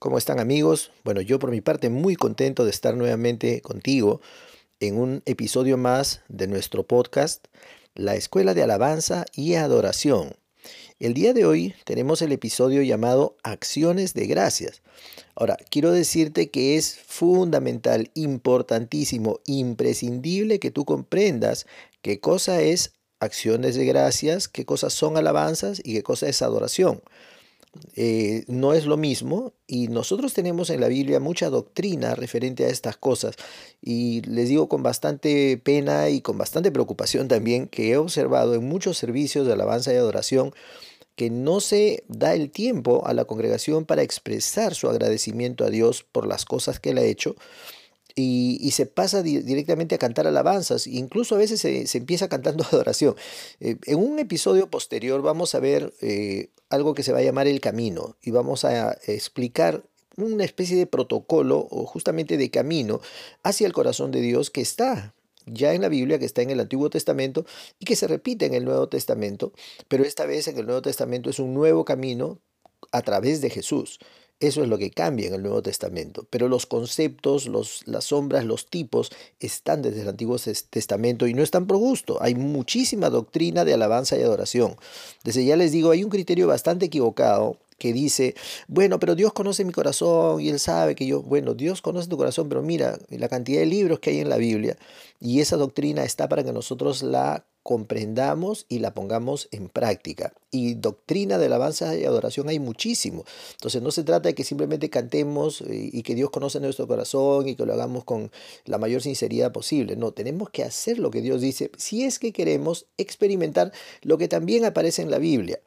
¿Cómo están amigos? Bueno, yo por mi parte muy contento de estar nuevamente contigo en un episodio más de nuestro podcast, La Escuela de Alabanza y Adoración. El día de hoy tenemos el episodio llamado Acciones de Gracias. Ahora, quiero decirte que es fundamental, importantísimo, imprescindible que tú comprendas qué cosa es acciones de gracias, qué cosas son alabanzas y qué cosa es adoración. Eh, no es lo mismo y nosotros tenemos en la Biblia mucha doctrina referente a estas cosas y les digo con bastante pena y con bastante preocupación también que he observado en muchos servicios de alabanza y adoración que no se da el tiempo a la congregación para expresar su agradecimiento a Dios por las cosas que él ha hecho y, se pasa directamente a cantar alabanzas, incluso a veces se, empieza cantando adoración. Eh, en un episodio posterior vamos a ver eh, algo que se va a llamar el camino y vamos a explicar una especie de protocolo o justamente de camino hacia el corazón de Dios que está ya en la Biblia, que está en el Antiguo Testamento y que se repite en el Nuevo Testamento, pero esta vez en el Nuevo Testamento es un nuevo camino a través de Jesús. Eso es lo que cambia en el Nuevo Testamento. Pero los conceptos, los, las sombras, los tipos están desde el Antiguo Testamento y no están por gusto. Hay muchísima doctrina de alabanza y adoración. Desde ya les digo, hay un criterio bastante equivocado que dice, bueno, pero Dios conoce mi corazón y Él sabe que yo, bueno, Dios conoce tu corazón, pero mira la cantidad de libros que hay en la Biblia y esa doctrina está para que nosotros la comprendamos y la pongamos en práctica. Y doctrina de alabanza y adoración hay muchísimo. Entonces no se trata de que simplemente cantemos eh, y que Dios conoce nuestro corazón y que lo hagamos con la mayor sinceridad posible. No, tenemos que hacer lo que Dios dice si es que queremos experimentar lo que también aparece en la Biblia.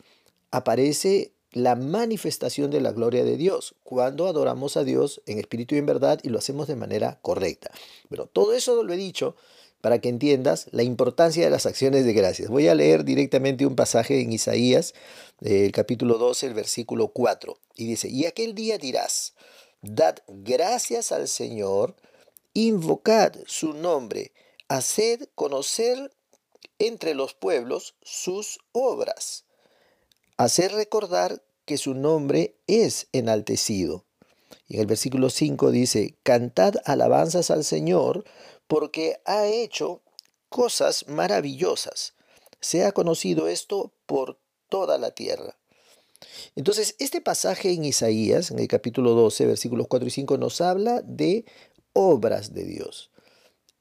Aparece la manifestación de la gloria de Dios cuando adoramos a Dios en espíritu y en verdad y lo hacemos de manera correcta. Pero todo eso lo he dicho para que entiendas la importancia de las acciones de gracias. Voy a leer directamente un pasaje en Isaías, el capítulo 12, el versículo 4, y dice, y aquel día dirás, dad gracias al Señor, invocad su nombre, haced conocer entre los pueblos sus obras, haced recordar que su nombre es enaltecido. Y en el versículo 5 dice, cantad alabanzas al Señor, porque ha hecho cosas maravillosas. Se ha conocido esto por toda la tierra. Entonces, este pasaje en Isaías, en el capítulo 12, versículos 4 y 5, nos habla de obras de Dios.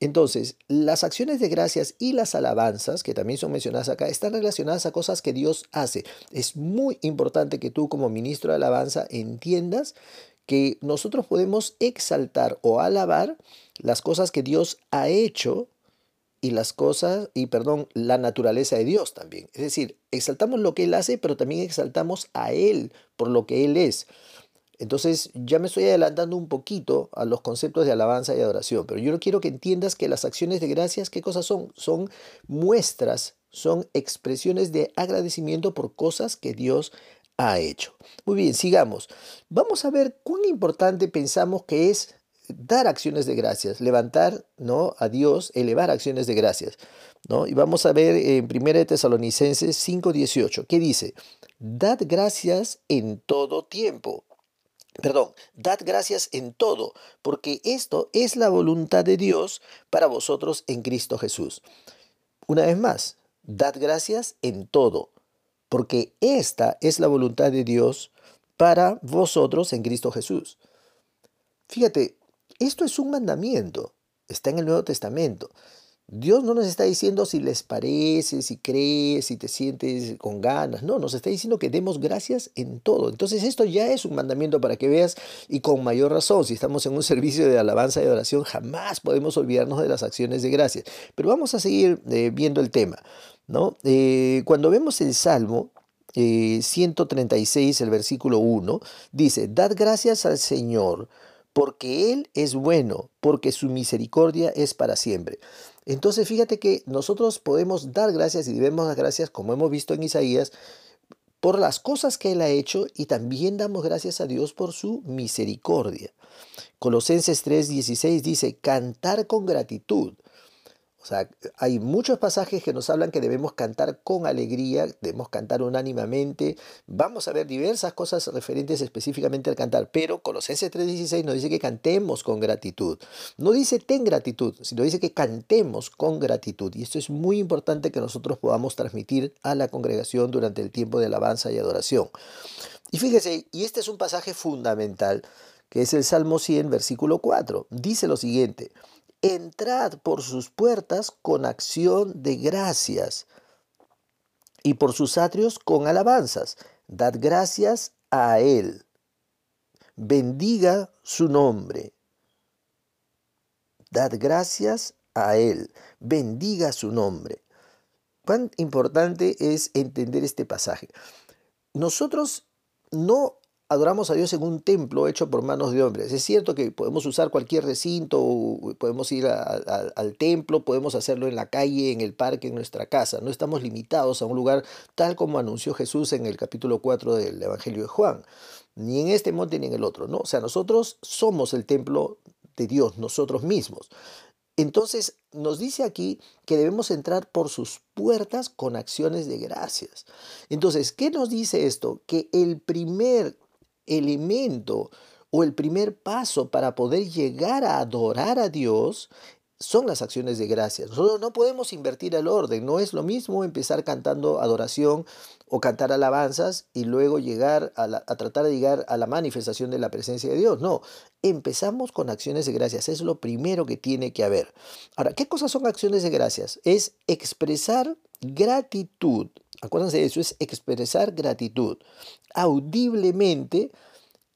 Entonces, las acciones de gracias y las alabanzas, que también son mencionadas acá, están relacionadas a cosas que Dios hace. Es muy importante que tú como ministro de alabanza entiendas que nosotros podemos exaltar o alabar las cosas que Dios ha hecho y las cosas, y perdón, la naturaleza de Dios también. Es decir, exaltamos lo que Él hace, pero también exaltamos a Él por lo que Él es. Entonces ya me estoy adelantando un poquito a los conceptos de alabanza y adoración, pero yo quiero que entiendas que las acciones de gracias, ¿qué cosas son? Son muestras, son expresiones de agradecimiento por cosas que Dios ha hecho. Muy bien, sigamos. Vamos a ver cuán importante pensamos que es dar acciones de gracias, levantar ¿no? a Dios, elevar acciones de gracias. ¿no? Y vamos a ver en 1 Tesalonicenses 5:18, ¿qué dice? Dad gracias en todo tiempo. Perdón, dad gracias en todo, porque esto es la voluntad de Dios para vosotros en Cristo Jesús. Una vez más, dad gracias en todo, porque esta es la voluntad de Dios para vosotros en Cristo Jesús. Fíjate, esto es un mandamiento, está en el Nuevo Testamento. Dios no nos está diciendo si les parece, si crees, si te sientes con ganas. No, nos está diciendo que demos gracias en todo. Entonces esto ya es un mandamiento para que veas y con mayor razón, si estamos en un servicio de alabanza y oración, jamás podemos olvidarnos de las acciones de gracias. Pero vamos a seguir eh, viendo el tema. ¿no? Eh, cuando vemos el Salmo 136, eh, el versículo 1, dice, Dad gracias al Señor, porque Él es bueno, porque su misericordia es para siempre. Entonces fíjate que nosotros podemos dar gracias y debemos dar gracias, como hemos visto en Isaías, por las cosas que Él ha hecho y también damos gracias a Dios por su misericordia. Colosenses 3:16 dice, cantar con gratitud. O sea, hay muchos pasajes que nos hablan que debemos cantar con alegría, debemos cantar unánimamente. Vamos a ver diversas cosas referentes específicamente al cantar, pero Colosenses 3:16 nos dice que cantemos con gratitud. No dice ten gratitud, sino dice que cantemos con gratitud. Y esto es muy importante que nosotros podamos transmitir a la congregación durante el tiempo de alabanza y adoración. Y fíjese, y este es un pasaje fundamental, que es el Salmo 100, versículo 4. Dice lo siguiente entrad por sus puertas con acción de gracias y por sus atrios con alabanzas. Dad gracias a Él. Bendiga su nombre. Dad gracias a Él. Bendiga su nombre. Cuán importante es entender este pasaje. Nosotros no adoramos a Dios en un templo hecho por manos de hombres. Es cierto que podemos usar cualquier recinto, podemos ir al templo, podemos hacerlo en la calle, en el parque, en nuestra casa. No estamos limitados a un lugar tal como anunció Jesús en el capítulo 4 del Evangelio de Juan, ni en este monte ni en el otro. ¿no? O sea, nosotros somos el templo de Dios, nosotros mismos. Entonces nos dice aquí que debemos entrar por sus puertas con acciones de gracias. Entonces, ¿qué nos dice esto? Que el primer elemento o el primer paso para poder llegar a adorar a Dios son las acciones de gracias. Nosotros no podemos invertir el orden. No es lo mismo empezar cantando adoración o cantar alabanzas y luego llegar a, a, tratar de llegar a la manifestación de la presencia de Dios. No, empezamos con acciones de gracias. Es lo primero que tiene que haber. Ahora, ¿qué cosas son acciones de gracias? Es expresar gratitud Acuérdense de eso, es expresar gratitud audiblemente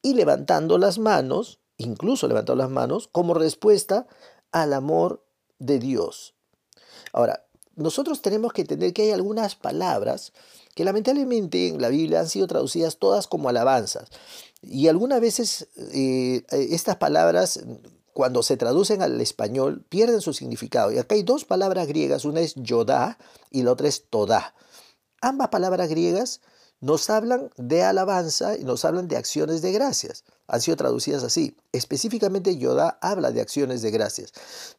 y levantando las manos, incluso levantando las manos, como respuesta al amor de Dios. Ahora, nosotros tenemos que entender que hay algunas palabras que lamentablemente en la Biblia han sido traducidas todas como alabanzas. Y algunas veces eh, estas palabras, cuando se traducen al español, pierden su significado. Y acá hay dos palabras griegas, una es yodá y la otra es todá. Ambas palabras griegas nos hablan de alabanza y nos hablan de acciones de gracias. Han sido traducidas así. Específicamente Yodá habla de acciones de gracias.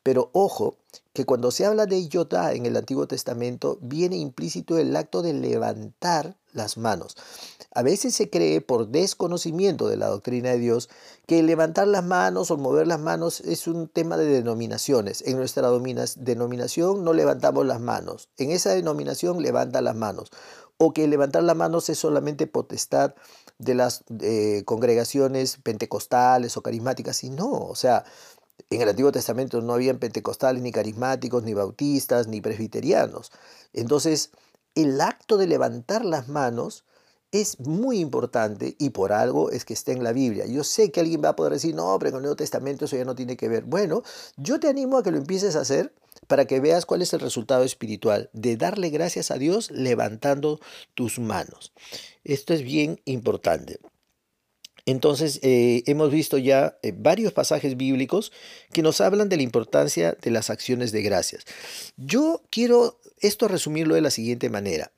Pero ojo, que cuando se habla de Yodá en el Antiguo Testamento viene implícito el acto de levantar las manos. A veces se cree por desconocimiento de la doctrina de Dios que levantar las manos o mover las manos es un tema de denominaciones. En nuestra denominación no levantamos las manos. En esa denominación levanta las manos. O que levantar las manos es solamente potestad de las eh, congregaciones pentecostales o carismáticas. Y no, o sea, en el Antiguo Testamento no habían pentecostales, ni carismáticos, ni bautistas, ni presbiterianos. Entonces, el acto de levantar las manos es muy importante y por algo es que está en la Biblia. Yo sé que alguien va a poder decir, no, pero en el Nuevo Testamento eso ya no tiene que ver. Bueno, yo te animo a que lo empieces a hacer para que veas cuál es el resultado espiritual de darle gracias a Dios levantando tus manos. Esto es bien importante. Entonces, eh, hemos visto ya eh, varios pasajes bíblicos que nos hablan de la importancia de las acciones de gracias. Yo quiero esto resumirlo de la siguiente manera.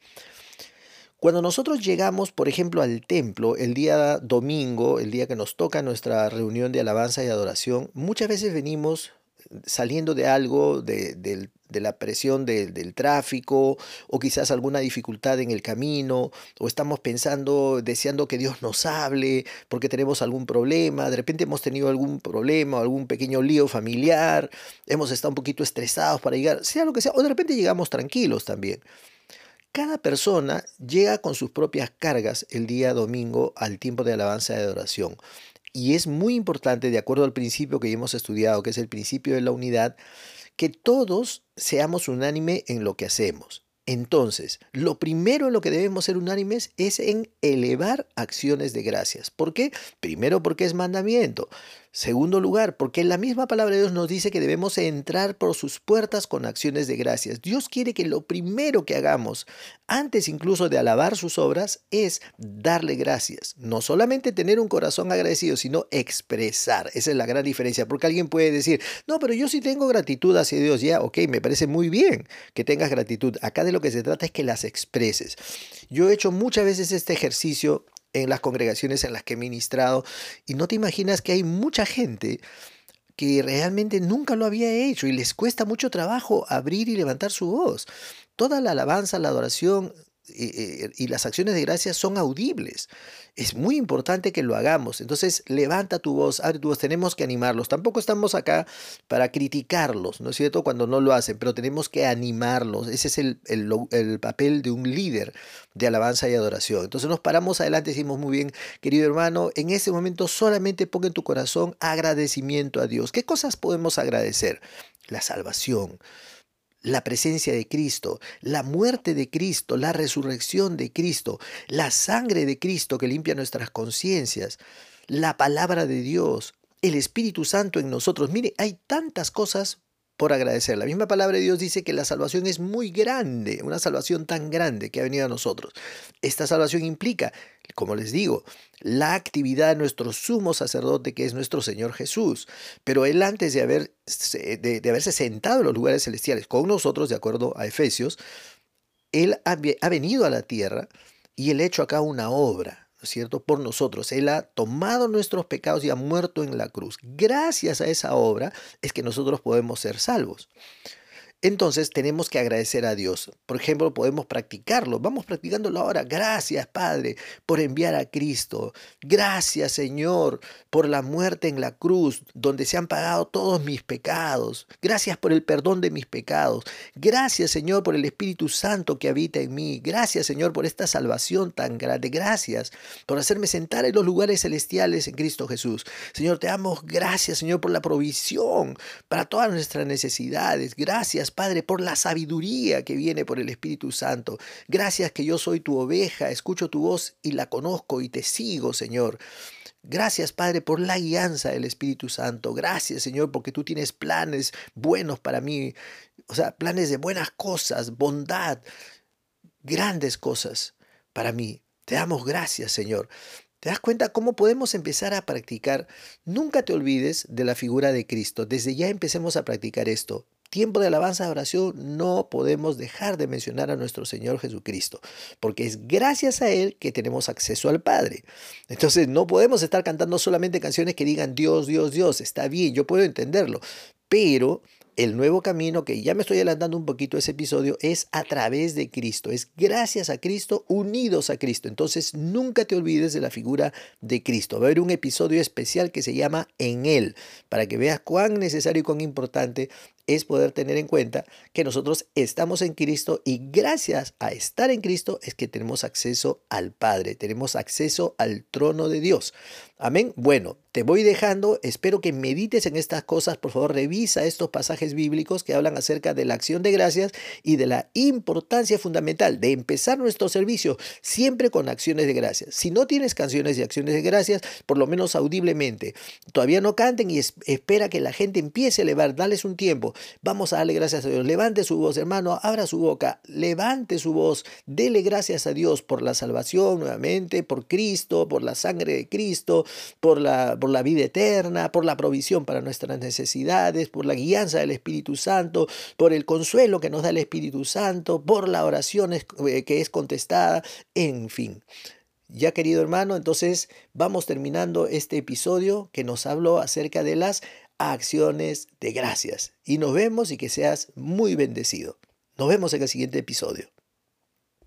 Cuando nosotros llegamos, por ejemplo, al templo el día domingo, el día que nos toca nuestra reunión de alabanza y adoración, muchas veces venimos saliendo de algo, de, la presión del tráfico, o quizás alguna dificultad en el camino, o estamos pensando, deseando que Dios nos hable, porque tenemos algún problema, de repente hemos tenido algún problema, algún pequeño lío familiar, hemos estado un poquito estresados para llegar, sea lo que sea, o de repente llegamos tranquilos también. Cada persona llega con sus propias cargas el día domingo al tiempo de alabanza y adoración. Y es muy importante, de acuerdo al principio que hemos estudiado, que es el principio de la unidad, que todos seamos unánime en lo que hacemos. Entonces, lo primero en lo que debemos ser unánimes es en elevar acciones de gracias. ¿Por qué? Primero porque es mandamiento. Segundo lugar, porque la misma palabra de Dios nos dice que debemos entrar por sus puertas con acciones de gracias. Dios quiere que lo primero que hagamos, antes incluso de alabar sus obras, es darle gracias. No solamente tener un corazón agradecido, sino expresar. Esa es la gran diferencia, porque alguien puede decir, no, pero yo sí tengo gratitud hacia Dios. Ya, ok, me parece muy bien que tengas gratitud. Acá de lo que se trata es que las expreses. Yo he hecho muchas veces este ejercicio en las congregaciones en las que he ministrado y no te imaginas que hay mucha gente que realmente nunca lo había hecho y les cuesta mucho trabajo abrir y levantar su voz. Toda la alabanza, la adoración y las acciones de gracia son audibles. Es muy importante que lo hagamos. Entonces, levanta tu voz, abre tu voz. Tenemos que animarlos. Tampoco estamos acá para criticarlos, ¿no es cierto? Cuando no lo hacen, pero tenemos que animarlos. Ese es el, el papel de un líder de alabanza y adoración. Entonces, nos paramos adelante y decimos, muy bien, querido hermano, en este momento solamente ponga en tu corazón agradecimiento a Dios. ¿Qué cosas podemos agradecer? La salvación la presencia de Cristo, la muerte de Cristo, la resurrección de Cristo, la sangre de Cristo que limpia nuestras conciencias, la palabra de Dios, el Espíritu Santo en nosotros. Mire, hay tantas cosas por agradecer. La misma palabra de Dios dice que la salvación es muy grande, una salvación tan grande que ha venido a nosotros. Esta salvación implica, como les digo, la actividad de nuestro sumo sacerdote que es nuestro Señor Jesús. Pero Él antes de, haber, de, haberse sentado en los lugares celestiales con nosotros, de acuerdo a Efesios, Él ha, ha venido a la tierra y Él ha hecho acá una obra cierto?, por nosotros. Él ha tomado nuestros pecados y ha muerto en la cruz. Gracias a esa obra es que nosotros podemos ser salvos. Entonces tenemos que agradecer a Dios. Por ejemplo, podemos practicarlo. Vamos practicándolo ahora. Gracias, Padre, por enviar a Cristo. Gracias, Señor, por la muerte en la cruz, donde se han pagado todos mis pecados. Gracias por el perdón de mis pecados. Gracias, Señor, por el Espíritu Santo que habita en mí. Gracias, Señor, por esta salvación tan grande. Gracias por hacerme sentar en los lugares celestiales en Cristo Jesús. Señor, te amo. Gracias, Señor, por la provisión para todas nuestras necesidades. Gracias Padre, por la sabiduría que viene por el Espíritu Santo. Gracias que yo soy tu oveja, escucho tu voz y la conozco y te sigo, Señor. Gracias, Padre, por la guianza del Espíritu Santo. Gracias, Señor, porque tú tienes planes buenos para mí. O sea, planes de buenas cosas, bondad, grandes cosas para mí. Te damos gracias, Señor. ¿Te das cuenta cómo podemos empezar a practicar? Nunca te olvides de la figura de Cristo. Desde ya empecemos a practicar esto tiempo de alabanza de oración no podemos dejar de mencionar a nuestro Señor Jesucristo, porque es gracias a Él que tenemos acceso al Padre. Entonces no podemos estar cantando solamente canciones que digan Dios, Dios, Dios, está bien, yo puedo entenderlo, pero el nuevo camino, que ya me estoy adelantando un poquito ese episodio, es a través de Cristo, es gracias a Cristo, unidos a Cristo. Entonces nunca te olvides de la figura de Cristo. Va a haber un episodio especial que se llama En Él, para que veas cuán necesario y cuán importante es poder tener en cuenta que nosotros estamos en Cristo y gracias a estar en Cristo es que tenemos acceso al Padre, tenemos acceso al trono de Dios. Amén. Bueno, te voy dejando, espero que medites en estas cosas, por favor revisa estos pasajes bíblicos que hablan acerca de la acción de gracias y de la importancia fundamental de empezar nuestro servicio siempre con acciones de gracias. Si no tienes canciones y acciones de gracias, por lo menos audiblemente, todavía no canten y espera que la gente empiece a elevar, dales un tiempo. Vamos a darle gracias a Dios. Levante su voz, hermano, abra su boca, levante su voz, dele gracias a Dios por la salvación nuevamente, por Cristo, por la sangre de Cristo, por la, por la vida eterna, por la provisión para nuestras necesidades, por la guianza del Espíritu Santo, por el consuelo que nos da el Espíritu Santo, por la oración eh, que es contestada, en fin. Ya querido hermano, entonces vamos terminando este episodio que nos habló acerca de las acciones de gracias. Y nos vemos y que seas muy bendecido. Nos vemos en el siguiente episodio.